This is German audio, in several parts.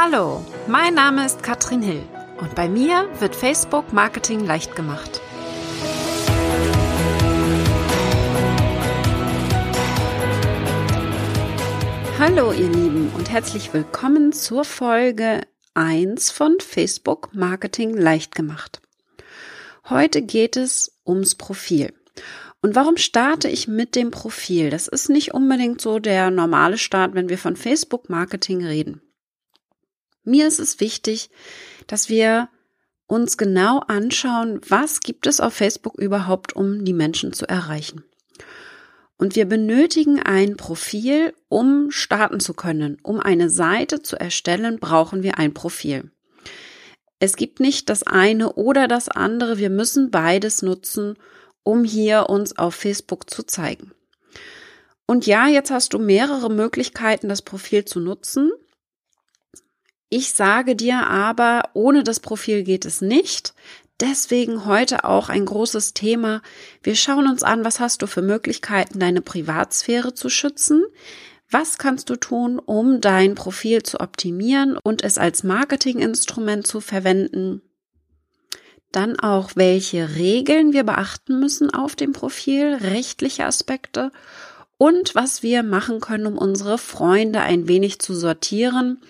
Hallo, mein Name ist Katrin Hill und bei mir wird Facebook Marketing leicht gemacht. Hallo ihr Lieben und herzlich willkommen zur Folge 1 von Facebook Marketing leicht gemacht. Heute geht es ums Profil. Und warum starte ich mit dem Profil? Das ist nicht unbedingt so der normale Start, wenn wir von Facebook Marketing reden. Mir ist es wichtig, dass wir uns genau anschauen, was gibt es auf Facebook überhaupt, um die Menschen zu erreichen. Und wir benötigen ein Profil, um starten zu können. Um eine Seite zu erstellen, brauchen wir ein Profil. Es gibt nicht das eine oder das andere. Wir müssen beides nutzen, um hier uns auf Facebook zu zeigen. Und ja, jetzt hast du mehrere Möglichkeiten, das Profil zu nutzen. Ich sage dir aber, ohne das Profil geht es nicht. Deswegen heute auch ein großes Thema. Wir schauen uns an, was hast du für Möglichkeiten, deine Privatsphäre zu schützen? Was kannst du tun, um dein Profil zu optimieren und es als Marketinginstrument zu verwenden? Dann auch, welche Regeln wir beachten müssen auf dem Profil, rechtliche Aspekte und was wir machen können, um unsere Freunde ein wenig zu sortieren.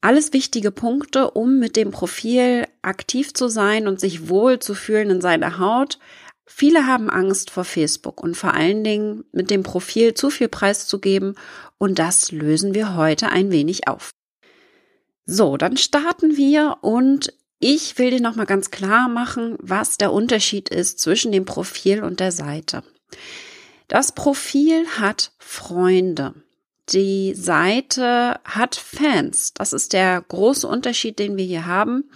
Alles wichtige Punkte, um mit dem Profil aktiv zu sein und sich wohl zu fühlen in seiner Haut. Viele haben Angst vor Facebook und vor allen Dingen mit dem Profil zu viel preiszugeben und das lösen wir heute ein wenig auf. So, dann starten wir und ich will dir nochmal ganz klar machen, was der Unterschied ist zwischen dem Profil und der Seite. Das Profil hat Freunde. Die Seite hat Fans. Das ist der große Unterschied, den wir hier haben.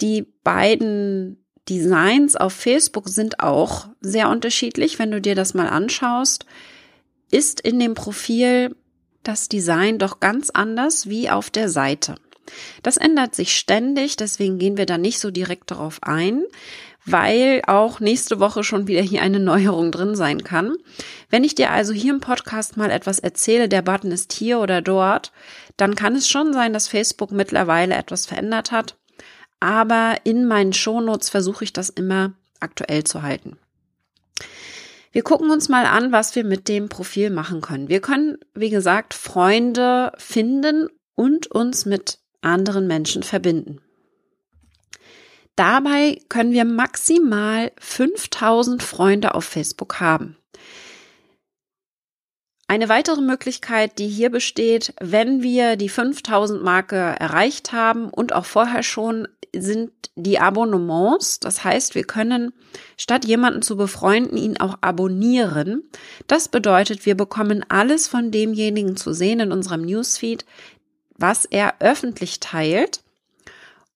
Die beiden Designs auf Facebook sind auch sehr unterschiedlich. Wenn du dir das mal anschaust, ist in dem Profil das Design doch ganz anders wie auf der Seite. Das ändert sich ständig, deswegen gehen wir da nicht so direkt darauf ein, weil auch nächste Woche schon wieder hier eine Neuerung drin sein kann. Wenn ich dir also hier im Podcast mal etwas erzähle, der Button ist hier oder dort, dann kann es schon sein, dass Facebook mittlerweile etwas verändert hat. Aber in meinen Shownotes versuche ich das immer aktuell zu halten. Wir gucken uns mal an, was wir mit dem Profil machen können. Wir können, wie gesagt, Freunde finden und uns mit anderen Menschen verbinden. Dabei können wir maximal 5000 Freunde auf Facebook haben. Eine weitere Möglichkeit, die hier besteht, wenn wir die 5000 Marke erreicht haben und auch vorher schon, sind die Abonnements. Das heißt, wir können statt jemanden zu befreunden, ihn auch abonnieren. Das bedeutet, wir bekommen alles von demjenigen zu sehen in unserem Newsfeed, was er öffentlich teilt,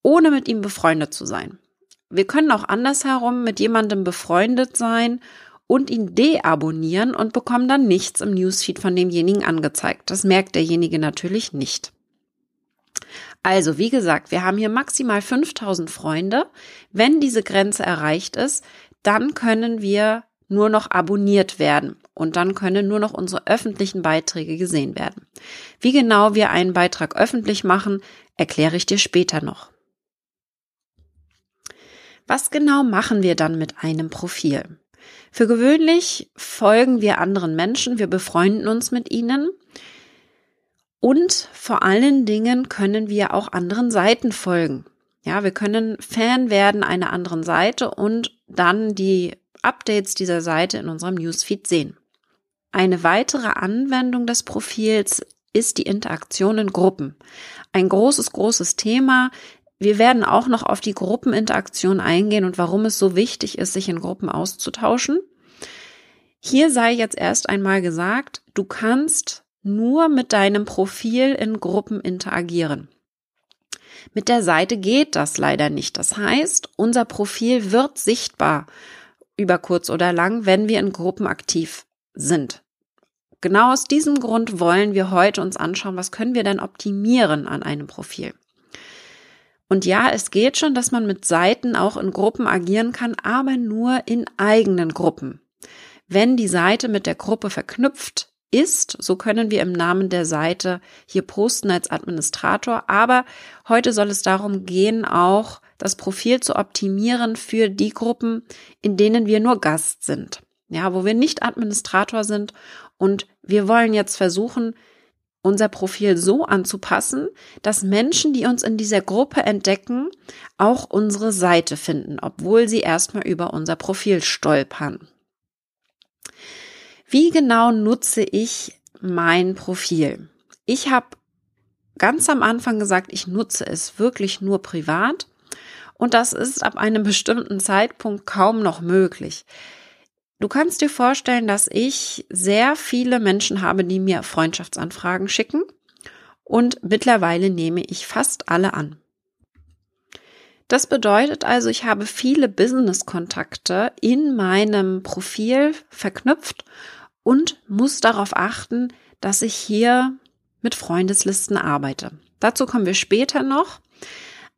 ohne mit ihm befreundet zu sein. Wir können auch andersherum mit jemandem befreundet sein und ihn deabonnieren und bekommen dann nichts im Newsfeed von demjenigen angezeigt. Das merkt derjenige natürlich nicht. Also, wie gesagt, wir haben hier maximal 5000 Freunde. Wenn diese Grenze erreicht ist, dann können wir nur noch abonniert werden und dann können nur noch unsere öffentlichen Beiträge gesehen werden. Wie genau wir einen Beitrag öffentlich machen, erkläre ich dir später noch. Was genau machen wir dann mit einem Profil? Für gewöhnlich folgen wir anderen Menschen, wir befreunden uns mit ihnen und vor allen Dingen können wir auch anderen Seiten folgen. Ja, wir können Fan werden einer anderen Seite und dann die Updates dieser Seite in unserem Newsfeed sehen. Eine weitere Anwendung des Profils ist die Interaktion in Gruppen. Ein großes, großes Thema. Wir werden auch noch auf die Gruppeninteraktion eingehen und warum es so wichtig ist, sich in Gruppen auszutauschen. Hier sei jetzt erst einmal gesagt, du kannst nur mit deinem Profil in Gruppen interagieren. Mit der Seite geht das leider nicht. Das heißt, unser Profil wird sichtbar über kurz oder lang, wenn wir in Gruppen aktiv sind. Genau aus diesem Grund wollen wir heute uns anschauen, was können wir denn optimieren an einem Profil. Und ja, es geht schon, dass man mit Seiten auch in Gruppen agieren kann, aber nur in eigenen Gruppen. Wenn die Seite mit der Gruppe verknüpft ist. So können wir im Namen der Seite hier posten als Administrator. Aber heute soll es darum gehen, auch das Profil zu optimieren für die Gruppen, in denen wir nur Gast sind. Ja, wo wir nicht Administrator sind und wir wollen jetzt versuchen, unser Profil so anzupassen, dass Menschen, die uns in dieser Gruppe entdecken, auch unsere Seite finden, obwohl sie erstmal über unser Profil stolpern. Wie genau nutze ich mein Profil? Ich habe ganz am Anfang gesagt, ich nutze es wirklich nur privat und das ist ab einem bestimmten Zeitpunkt kaum noch möglich. Du kannst dir vorstellen, dass ich sehr viele Menschen habe, die mir Freundschaftsanfragen schicken und mittlerweile nehme ich fast alle an. Das bedeutet also, ich habe viele Business-Kontakte in meinem Profil verknüpft und muss darauf achten, dass ich hier mit Freundeslisten arbeite. Dazu kommen wir später noch.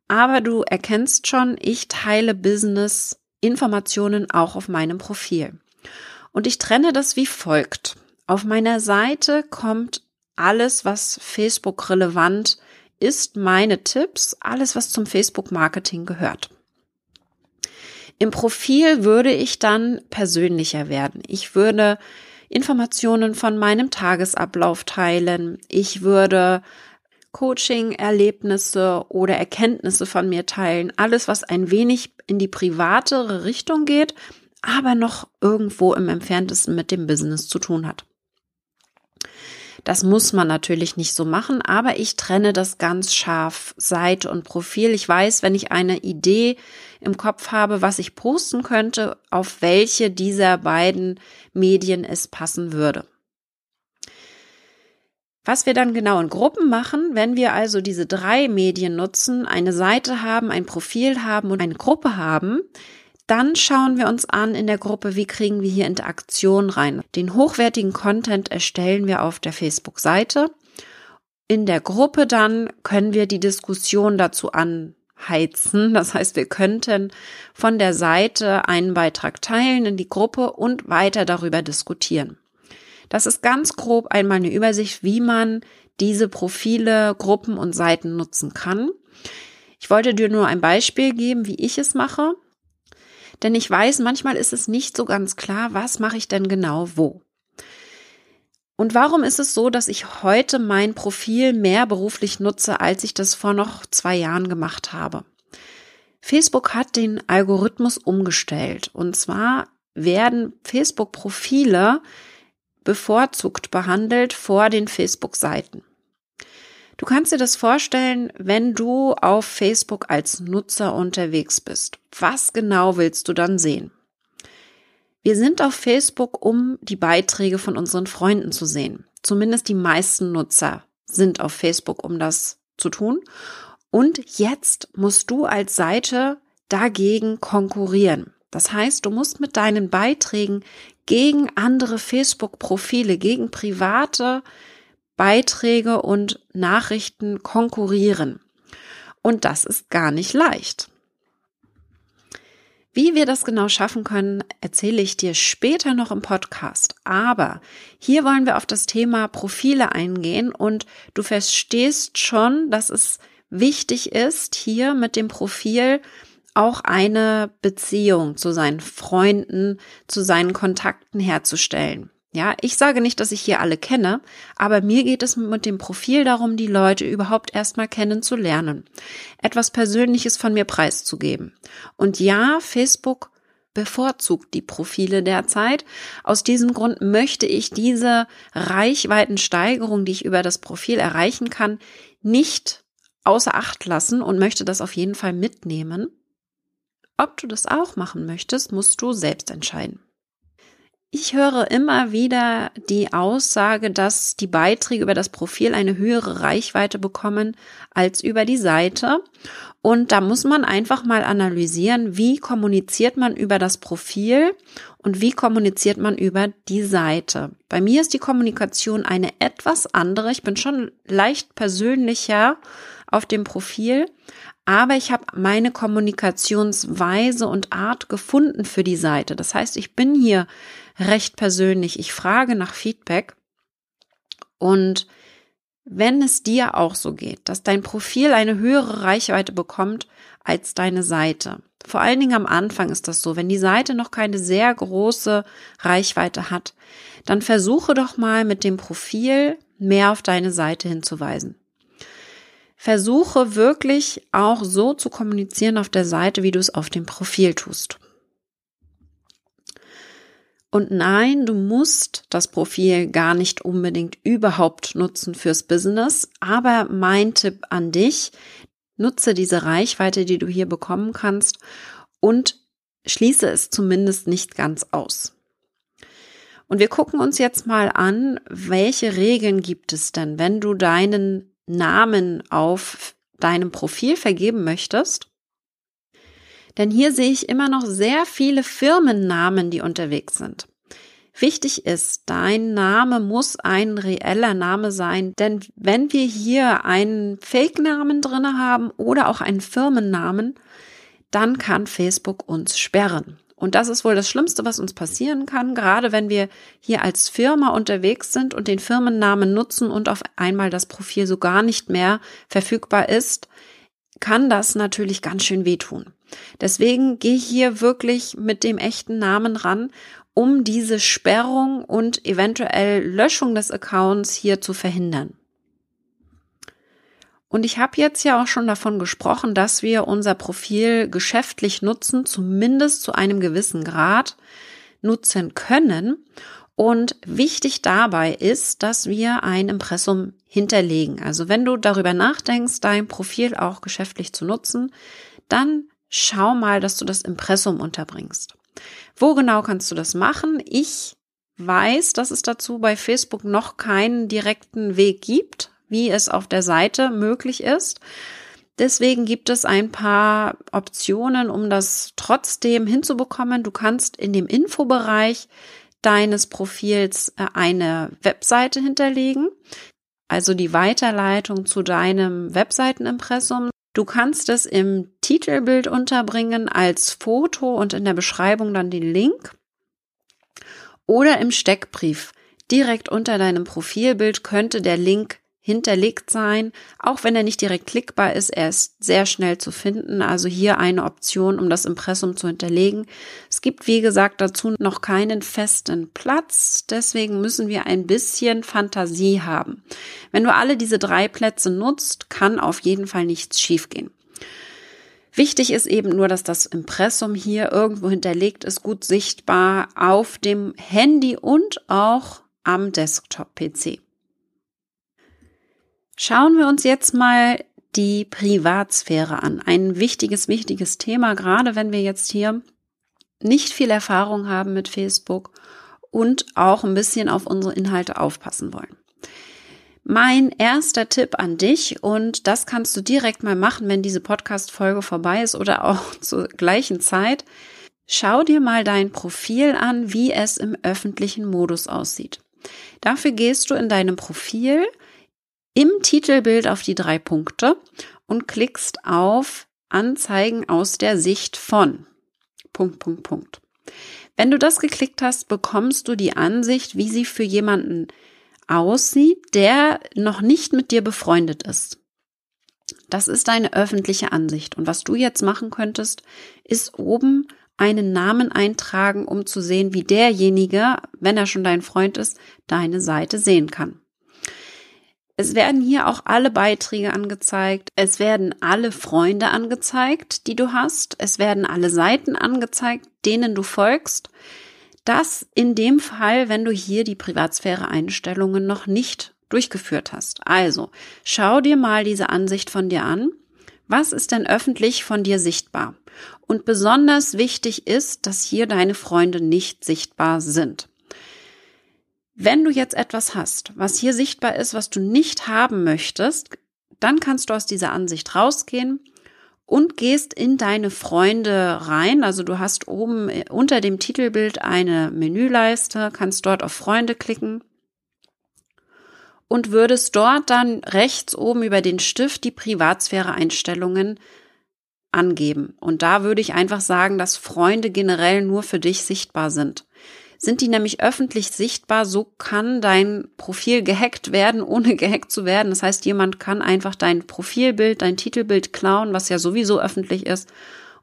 Aber du erkennst schon, ich teile Business-Informationen auch auf meinem Profil. Und ich trenne das wie folgt. Auf meiner Seite kommt alles, was Facebook relevant ist, meine Tipps, alles, was zum Facebook-Marketing gehört. Im Profil würde ich dann persönlicher werden. Ich würde Informationen von meinem Tagesablauf teilen. Ich würde Coaching-Erlebnisse oder Erkenntnisse von mir teilen. Alles, was ein wenig in die privatere Richtung geht, aber noch irgendwo im entferntesten mit dem Business zu tun hat. Das muss man natürlich nicht so machen, aber ich trenne das ganz scharf, Seite und Profil. Ich weiß, wenn ich eine Idee im Kopf habe, was ich posten könnte, auf welche dieser beiden Medien es passen würde. Was wir dann genau in Gruppen machen, wenn wir also diese drei Medien nutzen, eine Seite haben, ein Profil haben und eine Gruppe haben, dann schauen wir uns an in der Gruppe, wie kriegen wir hier Interaktion rein. Den hochwertigen Content erstellen wir auf der Facebook-Seite. In der Gruppe dann können wir die Diskussion dazu anheizen. Das heißt, wir könnten von der Seite einen Beitrag teilen in die Gruppe und weiter darüber diskutieren. Das ist ganz grob einmal eine Übersicht, wie man diese Profile, Gruppen und Seiten nutzen kann. Ich wollte dir nur ein Beispiel geben, wie ich es mache. Denn ich weiß, manchmal ist es nicht so ganz klar, was mache ich denn genau wo. Und warum ist es so, dass ich heute mein Profil mehr beruflich nutze, als ich das vor noch zwei Jahren gemacht habe? Facebook hat den Algorithmus umgestellt. Und zwar werden Facebook-Profile bevorzugt behandelt vor den Facebook-Seiten. Du kannst dir das vorstellen, wenn du auf Facebook als Nutzer unterwegs bist. Was genau willst du dann sehen? Wir sind auf Facebook, um die Beiträge von unseren Freunden zu sehen. Zumindest die meisten Nutzer sind auf Facebook, um das zu tun. Und jetzt musst du als Seite dagegen konkurrieren. Das heißt, du musst mit deinen Beiträgen gegen andere Facebook-Profile, gegen private Beiträge und Nachrichten konkurrieren. Und das ist gar nicht leicht. Wie wir das genau schaffen können, erzähle ich dir später noch im Podcast. Aber hier wollen wir auf das Thema Profile eingehen und du verstehst schon, dass es wichtig ist, hier mit dem Profil auch eine Beziehung zu seinen Freunden, zu seinen Kontakten herzustellen. Ja, ich sage nicht, dass ich hier alle kenne, aber mir geht es mit dem Profil darum, die Leute überhaupt erstmal kennenzulernen, etwas Persönliches von mir preiszugeben. Und ja, Facebook bevorzugt die Profile derzeit. Aus diesem Grund möchte ich diese Reichweitensteigerung, die ich über das Profil erreichen kann, nicht außer Acht lassen und möchte das auf jeden Fall mitnehmen. Ob du das auch machen möchtest, musst du selbst entscheiden. Ich höre immer wieder die Aussage, dass die Beiträge über das Profil eine höhere Reichweite bekommen als über die Seite. Und da muss man einfach mal analysieren, wie kommuniziert man über das Profil und wie kommuniziert man über die Seite. Bei mir ist die Kommunikation eine etwas andere. Ich bin schon leicht persönlicher auf dem Profil, aber ich habe meine Kommunikationsweise und Art gefunden für die Seite. Das heißt, ich bin hier recht persönlich. Ich frage nach Feedback Und wenn es dir auch so geht, dass dein Profil eine höhere Reichweite bekommt als deine Seite, vor allen Dingen am Anfang ist das so, wenn die Seite noch keine sehr große Reichweite hat, dann versuche doch mal mit dem Profil mehr auf deine Seite hinzuweisen. Versuche wirklich auch so zu kommunizieren auf der Seite, wie du es auf dem Profil tust. Und nein, du musst das Profil gar nicht unbedingt überhaupt nutzen fürs Business, aber mein Tipp an dich, nutze diese Reichweite, die du hier bekommen kannst und schließe es zumindest nicht ganz aus. Und wir gucken uns jetzt mal an, welche Regeln gibt es denn, wenn du deinen Namen auf deinem Profil vergeben möchtest? Denn hier sehe ich immer noch sehr viele Firmennamen, die unterwegs sind. Wichtig ist, dein Name muss ein reeller Name sein, denn wenn wir hier einen Fake-Namen drinne haben oder auch einen Firmennamen, dann kann Facebook uns sperren. Und das ist wohl das Schlimmste, was uns passieren kann, gerade wenn wir hier als Firma unterwegs sind und den Firmennamen nutzen und auf einmal das Profil so gar nicht mehr verfügbar ist, kann das natürlich ganz schön wehtun. Deswegen gehe hier wirklich mit dem echten Namen ran, um diese Sperrung und eventuell Löschung des Accounts hier zu verhindern. Und ich habe jetzt ja auch schon davon gesprochen, dass wir unser Profil geschäftlich nutzen, zumindest zu einem gewissen Grad nutzen können. Und wichtig dabei ist, dass wir ein Impressum hinterlegen. Also wenn du darüber nachdenkst, dein Profil auch geschäftlich zu nutzen, dann schau mal, dass du das Impressum unterbringst. Wo genau kannst du das machen? Ich weiß, dass es dazu bei Facebook noch keinen direkten Weg gibt wie es auf der Seite möglich ist. Deswegen gibt es ein paar Optionen, um das trotzdem hinzubekommen. Du kannst in dem Infobereich deines Profils äh, eine Webseite hinterlegen, also die Weiterleitung zu deinem Webseitenimpressum. Du kannst es im Titelbild unterbringen als Foto und in der Beschreibung dann den Link oder im Steckbrief. Direkt unter deinem Profilbild könnte der Link hinterlegt sein, auch wenn er nicht direkt klickbar ist. Er ist sehr schnell zu finden. Also hier eine Option, um das Impressum zu hinterlegen. Es gibt, wie gesagt, dazu noch keinen festen Platz. Deswegen müssen wir ein bisschen Fantasie haben. Wenn du alle diese drei Plätze nutzt, kann auf jeden Fall nichts schiefgehen. Wichtig ist eben nur, dass das Impressum hier irgendwo hinterlegt ist, gut sichtbar auf dem Handy und auch am Desktop-PC. Schauen wir uns jetzt mal die Privatsphäre an. Ein wichtiges, wichtiges Thema, gerade wenn wir jetzt hier nicht viel Erfahrung haben mit Facebook und auch ein bisschen auf unsere Inhalte aufpassen wollen. Mein erster Tipp an dich, und das kannst du direkt mal machen, wenn diese Podcast-Folge vorbei ist oder auch zur gleichen Zeit. Schau dir mal dein Profil an, wie es im öffentlichen Modus aussieht. Dafür gehst du in deinem Profil im Titelbild auf die drei Punkte und klickst auf Anzeigen aus der Sicht von. Punkt, Punkt, Punkt. Wenn du das geklickt hast, bekommst du die Ansicht, wie sie für jemanden aussieht, der noch nicht mit dir befreundet ist. Das ist deine öffentliche Ansicht. Und was du jetzt machen könntest, ist oben einen Namen eintragen, um zu sehen, wie derjenige, wenn er schon dein Freund ist, deine Seite sehen kann. Es werden hier auch alle Beiträge angezeigt. Es werden alle Freunde angezeigt, die du hast. Es werden alle Seiten angezeigt, denen du folgst. Das in dem Fall, wenn du hier die Privatsphäre-Einstellungen noch nicht durchgeführt hast. Also, schau dir mal diese Ansicht von dir an. Was ist denn öffentlich von dir sichtbar? Und besonders wichtig ist, dass hier deine Freunde nicht sichtbar sind. Wenn du jetzt etwas hast, was hier sichtbar ist, was du nicht haben möchtest, dann kannst du aus dieser Ansicht rausgehen und gehst in deine Freunde rein. Also du hast oben äh, unter dem Titelbild eine Menüleiste, kannst dort auf Freunde klicken und würdest dort dann rechts oben über den Stift die Privatsphäre-Einstellungen angeben. Und da würde ich einfach sagen, dass Freunde generell nur für dich sichtbar sind. Sind die nämlich öffentlich sichtbar. So kann dein Profil gehackt werden, ohne gehackt zu werden. Das heißt, jemand kann einfach dein Profilbild, dein Titelbild klauen, was ja sowieso öffentlich ist,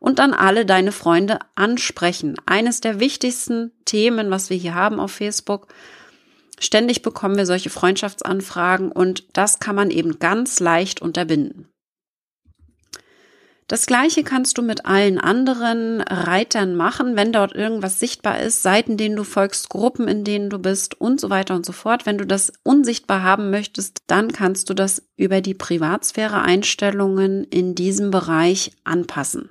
und dann alle deine Freunde ansprechen. Eines der wichtigsten Themen, was wir hier haben auf Facebook. Ständig bekommen wir solche Freundschaftsanfragen und das kann man eben ganz leicht unterbinden. Das gleiche kannst du mit allen anderen Reitern machen, wenn dort irgendwas sichtbar ist, Seiten, denen du folgst, Gruppen, in denen du bist und so weiter und so fort. Wenn du das unsichtbar haben möchtest, dann kannst du das über die Privatsphäre Einstellungen in diesem Bereich anpassen.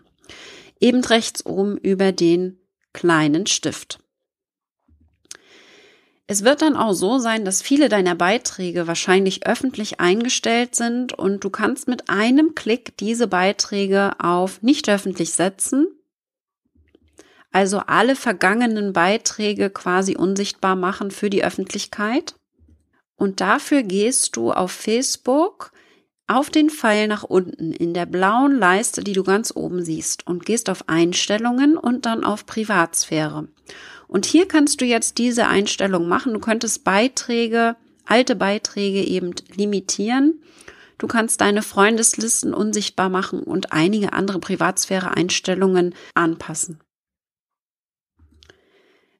Eben rechts oben über den kleinen Stift. Es wird dann auch so sein, dass viele deiner Beiträge wahrscheinlich öffentlich eingestellt sind und du kannst mit einem Klick diese Beiträge auf nicht öffentlich setzen. Also alle vergangenen Beiträge quasi unsichtbar machen für die Öffentlichkeit. Und dafür gehst du auf Facebook auf den Pfeil nach unten in der blauen Leiste, die du ganz oben siehst und gehst auf Einstellungen und dann auf Privatsphäre. Und hier kannst du jetzt diese Einstellung machen. Du könntest Beiträge, alte Beiträge eben limitieren. Du kannst deine Freundeslisten unsichtbar machen und einige andere Privatsphäre-Einstellungen anpassen.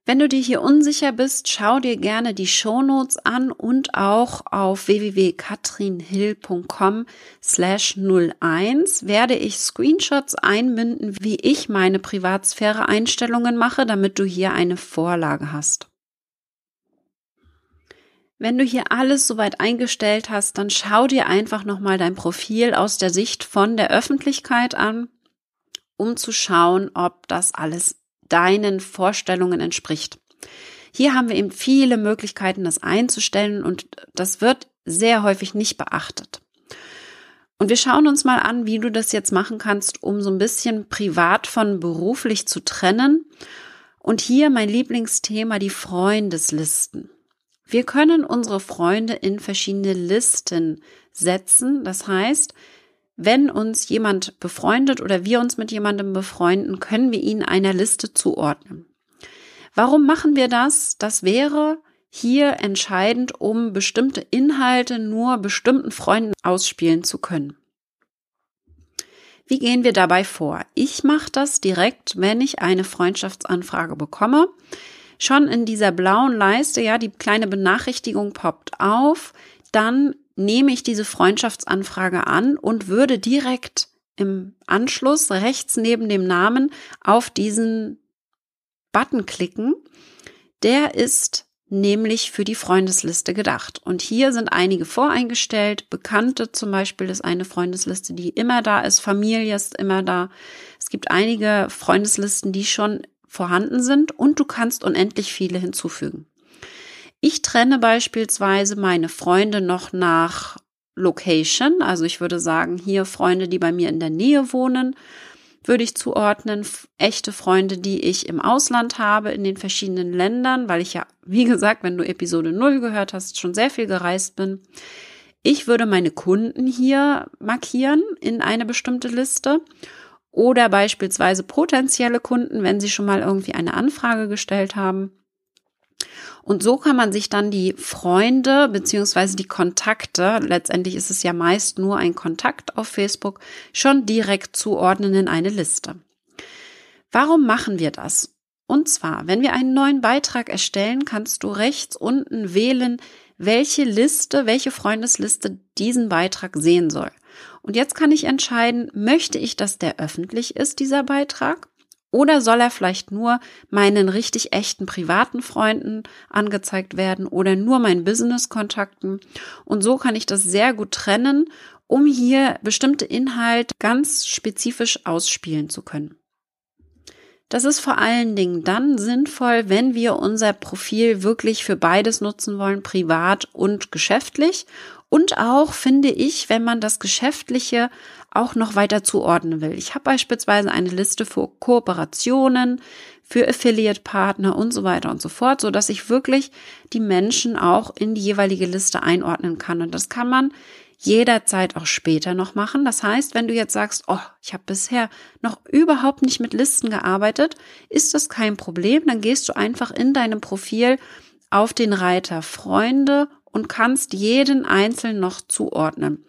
Wenn du dir hier unsicher bist, schau dir gerne die Shownotes an und auch auf www.katrinhill.com slash 01 werde ich Screenshots einbinden, wie ich meine Privatsphäre-Einstellungen mache, damit du hier eine Vorlage hast. Wenn du hier alles soweit eingestellt hast, dann schau dir einfach nochmal dein Profil aus der Sicht von der Öffentlichkeit an, um zu schauen, ob das alles deinen Vorstellungen entspricht. Hier haben wir eben viele Möglichkeiten, das einzustellen und das wird sehr häufig nicht beachtet. Und wir schauen uns mal an, wie du das jetzt machen kannst, um so ein bisschen privat von beruflich zu trennen. Und hier mein Lieblingsthema, die Freundeslisten. Wir können unsere Freunde in verschiedene Listen setzen. Das heißt, wenn uns jemand befreundet oder wir uns mit jemandem befreunden, können wir ihn einer Liste zuordnen. Warum machen wir das? Das wäre hier entscheidend, um bestimmte Inhalte nur bestimmten Freunden ausspielen zu können. Wie gehen wir dabei vor? Ich mache das direkt, wenn ich eine Freundschaftsanfrage bekomme. Schon in dieser blauen Leiste, ja, die kleine Benachrichtigung poppt auf, dann nehme ich diese Freundschaftsanfrage an und würde direkt im Anschluss rechts neben dem Namen auf diesen Button klicken. Der ist nämlich für die Freundesliste gedacht. Und hier sind einige voreingestellt. Bekannte zum Beispiel ist eine Freundesliste, die immer da ist. Familie ist immer da. Es gibt einige Freundeslisten, die schon vorhanden sind und du kannst unendlich viele hinzufügen. Ich trenne beispielsweise meine Freunde noch nach Location. Also ich würde sagen, hier Freunde, die bei mir in der Nähe wohnen, würde ich zuordnen. Echte Freunde, die ich im Ausland habe, in den verschiedenen Ländern, weil ich ja, wie gesagt, wenn du Episode 0 gehört hast, schon sehr viel gereist bin. Ich würde meine Kunden hier markieren in eine bestimmte Liste oder beispielsweise potenzielle Kunden, wenn sie schon mal irgendwie eine Anfrage gestellt haben. Und so kann man sich dann die Freunde beziehungsweise die Kontakte, letztendlich ist es ja meist nur ein Kontakt auf Facebook, schon direkt zuordnen in eine Liste. Warum machen wir das? Und zwar, wenn wir einen neuen Beitrag erstellen, kannst du rechts unten wählen, welche Liste, welche Freundesliste diesen Beitrag sehen soll. Und jetzt kann ich entscheiden, möchte ich, dass der öffentlich ist, dieser Beitrag? Oder soll er vielleicht nur meinen richtig echten privaten Freunden angezeigt werden oder nur meinen Business-Kontakten? Und so kann ich das sehr gut trennen, um hier bestimmte Inhalte ganz spezifisch ausspielen zu können. Das ist vor allen Dingen dann sinnvoll, wenn wir unser Profil wirklich für beides nutzen wollen, privat und geschäftlich. Und auch finde ich, wenn man das Geschäftliche auch noch weiter zuordnen will. Ich habe beispielsweise eine Liste für Kooperationen, für Affiliate-Partner und so weiter und so fort, so dass ich wirklich die Menschen auch in die jeweilige Liste einordnen kann. Und das kann man jederzeit auch später noch machen. Das heißt, wenn du jetzt sagst, oh, ich habe bisher noch überhaupt nicht mit Listen gearbeitet, ist das kein Problem. Dann gehst du einfach in deinem Profil auf den Reiter Freunde und kannst jeden einzeln noch zuordnen.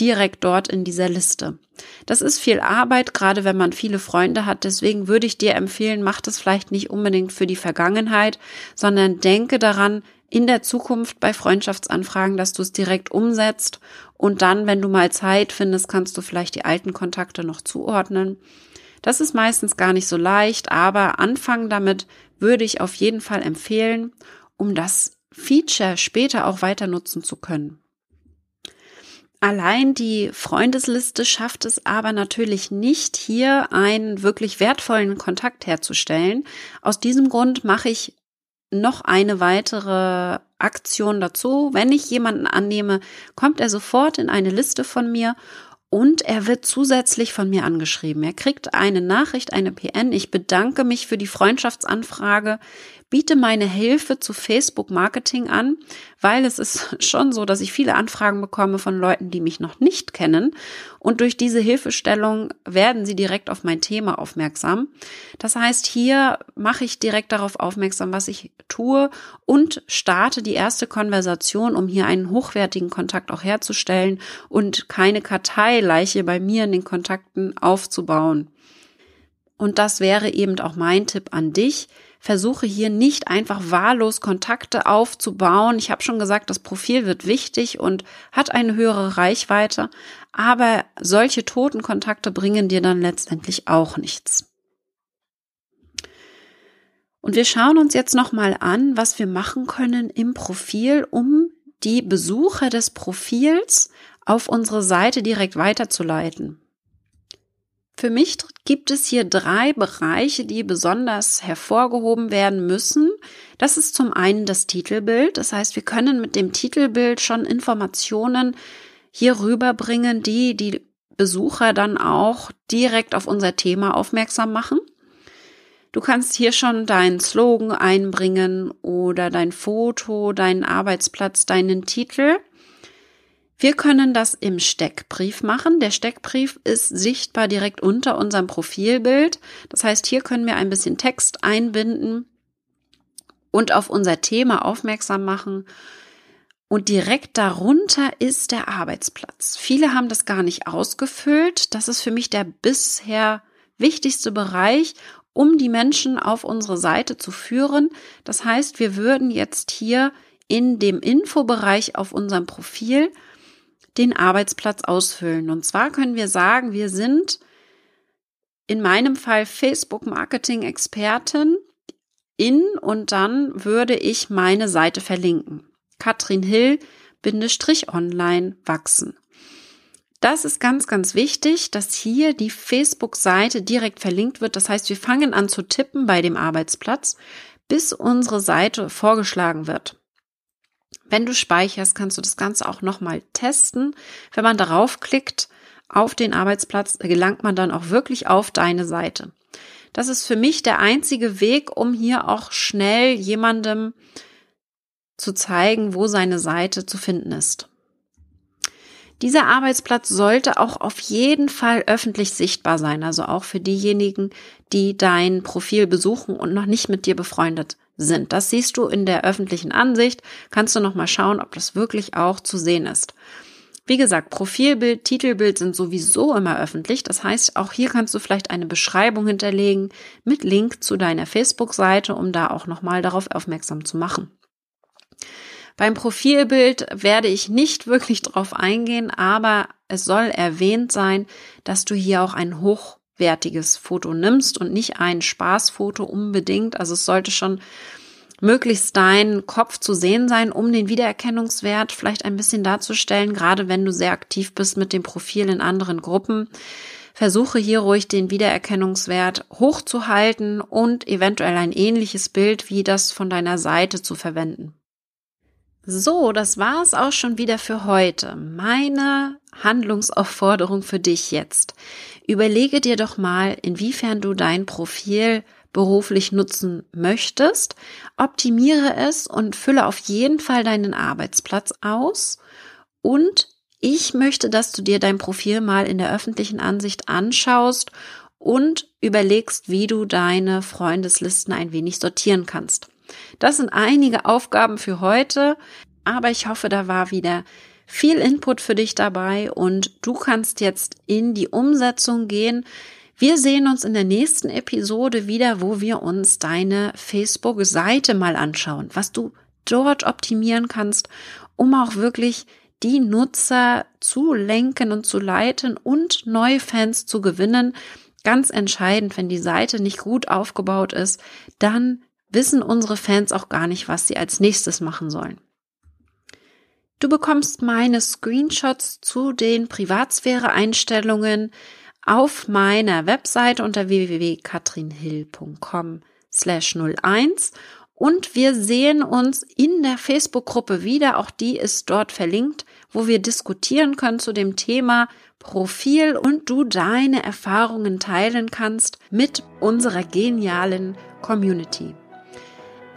Direkt dort in dieser Liste. Das ist viel Arbeit, gerade wenn man viele Freunde hat. Deswegen würde ich dir empfehlen, mach das vielleicht nicht unbedingt für die Vergangenheit, sondern denke daran, in der Zukunft bei Freundschaftsanfragen, dass du es direkt umsetzt und dann, wenn du mal Zeit findest, kannst du vielleicht die alten Kontakte noch zuordnen. Das ist meistens gar nicht so leicht, aber anfangen damit würde ich auf jeden Fall empfehlen, um das Feature später auch weiter nutzen zu können. Allein die Freundesliste schafft es aber natürlich nicht, hier einen wirklich wertvollen Kontakt herzustellen. Aus diesem Grund mache ich noch eine weitere Aktion dazu. Wenn ich jemanden annehme, kommt er sofort in eine Liste von mir und er wird zusätzlich von mir angeschrieben. Er kriegt eine Nachricht, eine PN. Ich bedanke mich für die Freundschaftsanfrage biete meine Hilfe zu Facebook Marketing an, weil es ist schon so, dass ich viele Anfragen bekomme von Leuten, die mich noch nicht kennen. Und durch diese Hilfestellung werden sie direkt auf mein Thema aufmerksam. Das heißt, hier mache ich direkt darauf aufmerksam, was ich tue und starte die erste Konversation, um hier einen hochwertigen Kontakt auch herzustellen und keine Karteileiche bei mir in den Kontakten aufzubauen. Und das wäre eben auch mein Tipp an dich versuche hier nicht einfach wahllos Kontakte aufzubauen. Ich habe schon gesagt, das Profil wird wichtig und hat eine höhere Reichweite, aber solche toten Kontakte bringen dir dann letztendlich auch nichts. Und wir schauen uns jetzt nochmal an, was wir machen können im Profil, um die Besucher des Profils auf unsere Seite direkt weiterzuleiten. Für mich gibt es hier drei Bereiche, die besonders hervorgehoben werden müssen. Das ist zum einen das Titelbild. Das heißt, wir können mit dem Titelbild schon Informationen hier rüberbringen, die die Besucher dann auch direkt auf unser Thema aufmerksam machen. Du kannst hier schon deinen Slogan einbringen oder dein Foto, deinen Arbeitsplatz, deinen Titel. Wir können das im Steckbrief machen. Der Steckbrief ist sichtbar direkt unter unserem Profilbild. Das heißt, hier können wir ein bisschen Text einbinden und auf unser Thema aufmerksam machen. Und direkt darunter ist der Arbeitsplatz. Viele haben das gar nicht ausgefüllt. Das ist für mich der bisher wichtigste Bereich, um die Menschen auf unsere Seite zu führen. Das heißt, wir würden jetzt hier in dem Infobereich auf unserem Profil den Arbeitsplatz ausfüllen. Und zwar können wir sagen, wir sind in meinem Fall Facebook Marketing Expertin in und dann würde ich meine Seite verlinken. Katrin Hill online wachsen. Das ist ganz, ganz wichtig, dass hier die Facebook-Seite direkt verlinkt wird. Das heißt, wir fangen an zu tippen bei dem Arbeitsplatz, bis unsere Seite vorgeschlagen wird. Wenn du speicherst, kannst du das Ganze auch nochmal testen. Wenn man darauf klickt auf den Arbeitsplatz, gelangt man dann auch wirklich auf deine Seite. Das ist für mich der einzige Weg, um hier auch schnell jemandem zu zeigen, wo seine Seite zu finden ist. Dieser Arbeitsplatz sollte auch auf jeden Fall öffentlich sichtbar sein, also auch für diejenigen, die dein Profil besuchen und noch nicht mit dir befreundet sind. Das siehst du in der öffentlichen Ansicht. Kannst du noch mal schauen, ob das wirklich auch zu sehen ist. Wie gesagt, Profilbild, Titelbild sind sowieso immer öffentlich. Das heißt, auch hier kannst du vielleicht eine Beschreibung hinterlegen mit Link zu deiner Facebook-Seite, um da auch nochmal darauf aufmerksam zu machen. Beim Profilbild werde ich nicht wirklich drauf eingehen, aber es soll erwähnt sein, dass du hier auch ein hoch wertiges Foto nimmst und nicht ein Spaßfoto unbedingt. Also es sollte schon möglichst dein Kopf zu sehen sein, um den Wiedererkennungswert vielleicht ein bisschen darzustellen, gerade wenn du sehr aktiv bist mit dem Profil in anderen Gruppen. Versuche hier ruhig den Wiedererkennungswert hochzuhalten und eventuell ein ähnliches Bild wie das von deiner Seite zu verwenden. So, das war es auch schon wieder für heute. Meine Handlungsaufforderung für dich jetzt. Überlege dir doch mal, inwiefern du dein Profil beruflich nutzen möchtest. Optimiere es und fülle auf jeden Fall deinen Arbeitsplatz aus und Ich möchte, dass du dir dein Profil mal in der öffentlichen Ansicht anschaust und überlegst, wie du deine Freundeslisten ein wenig sortieren kannst. Das sind einige Aufgaben für heute, aber ich hoffe, da war wieder viel Input für dich dabei und du kannst jetzt in die Umsetzung gehen. Wir sehen uns in der nächsten Episode wieder, wo wir uns deine Facebook-Seite mal anschauen, was du dort optimieren kannst, um auch wirklich die Nutzer zu lenken und zu leiten und neue Fans zu gewinnen. Ganz entscheidend, wenn die Seite nicht gut aufgebaut ist, dann wissen unsere Fans auch gar nicht, was sie als nächstes machen sollen. Du bekommst meine Screenshots zu den Privatsphäre-Einstellungen auf meiner Webseite unter www.katrinhill.com slash 01 und wir sehen uns in der Facebook-Gruppe wieder. Auch die ist dort verlinkt, wo wir diskutieren können zu dem Thema Profil und du deine Erfahrungen teilen kannst mit unserer genialen Community.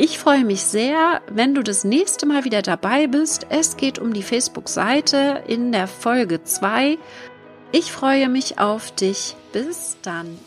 Ich freue mich sehr, wenn du das nächste Mal wieder dabei bist. Es geht um die Facebook-Seite in der Folge 2. Ich freue mich auf dich. Bis dann.